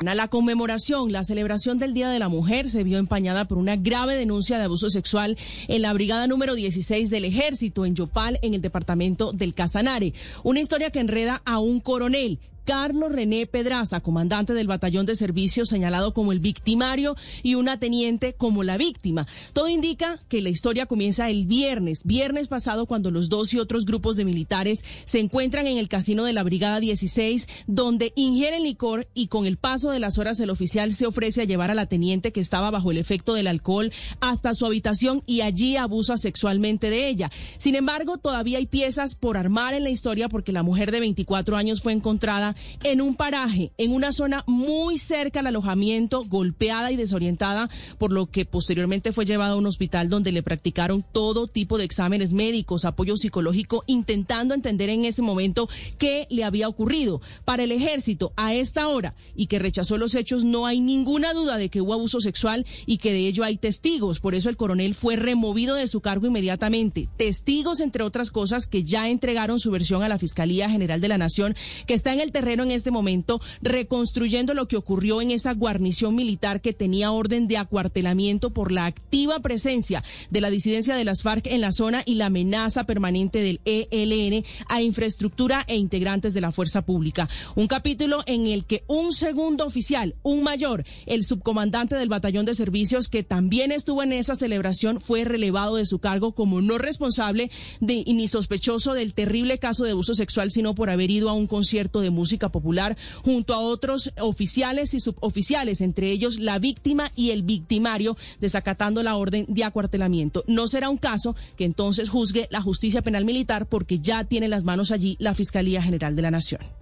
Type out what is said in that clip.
La conmemoración, la celebración del Día de la Mujer se vio empañada por una grave denuncia de abuso sexual en la brigada número 16 del Ejército en Yopal, en el departamento del Casanare. Una historia que enreda a un coronel Carlos René Pedraza, comandante del batallón de servicio señalado como el victimario y una teniente como la víctima. Todo indica que la historia comienza el viernes, viernes pasado cuando los dos y otros grupos de militares se encuentran en el casino de la Brigada 16 donde ingieren licor y con el paso de las horas el oficial se ofrece a llevar a la teniente que estaba bajo el efecto del alcohol hasta su habitación y allí abusa sexualmente de ella. Sin embargo, todavía hay piezas por armar en la historia porque la mujer de 24 años fue encontrada en un paraje, en una zona muy cerca al alojamiento, golpeada y desorientada, por lo que posteriormente fue llevada a un hospital donde le practicaron todo tipo de exámenes médicos, apoyo psicológico, intentando entender en ese momento qué le había ocurrido. Para el ejército, a esta hora, y que rechazó los hechos, no hay ninguna duda de que hubo abuso sexual y que de ello hay testigos. Por eso el coronel fue removido de su cargo inmediatamente. Testigos, entre otras cosas, que ya entregaron su versión a la Fiscalía General de la Nación, que está en el terreno en este momento reconstruyendo lo que ocurrió en esa guarnición militar que tenía orden de acuartelamiento por la activa presencia de la disidencia de las FARC en la zona y la amenaza permanente del ELN a infraestructura e integrantes de la fuerza pública. Un capítulo en el que un segundo oficial, un mayor, el subcomandante del batallón de servicios que también estuvo en esa celebración, fue relevado de su cargo como no responsable de, ni sospechoso del terrible caso de abuso sexual, sino por haber ido a un concierto de música popular junto a otros oficiales y suboficiales, entre ellos la víctima y el victimario, desacatando la orden de acuartelamiento. No será un caso que entonces juzgue la justicia penal militar porque ya tiene las manos allí la Fiscalía General de la Nación.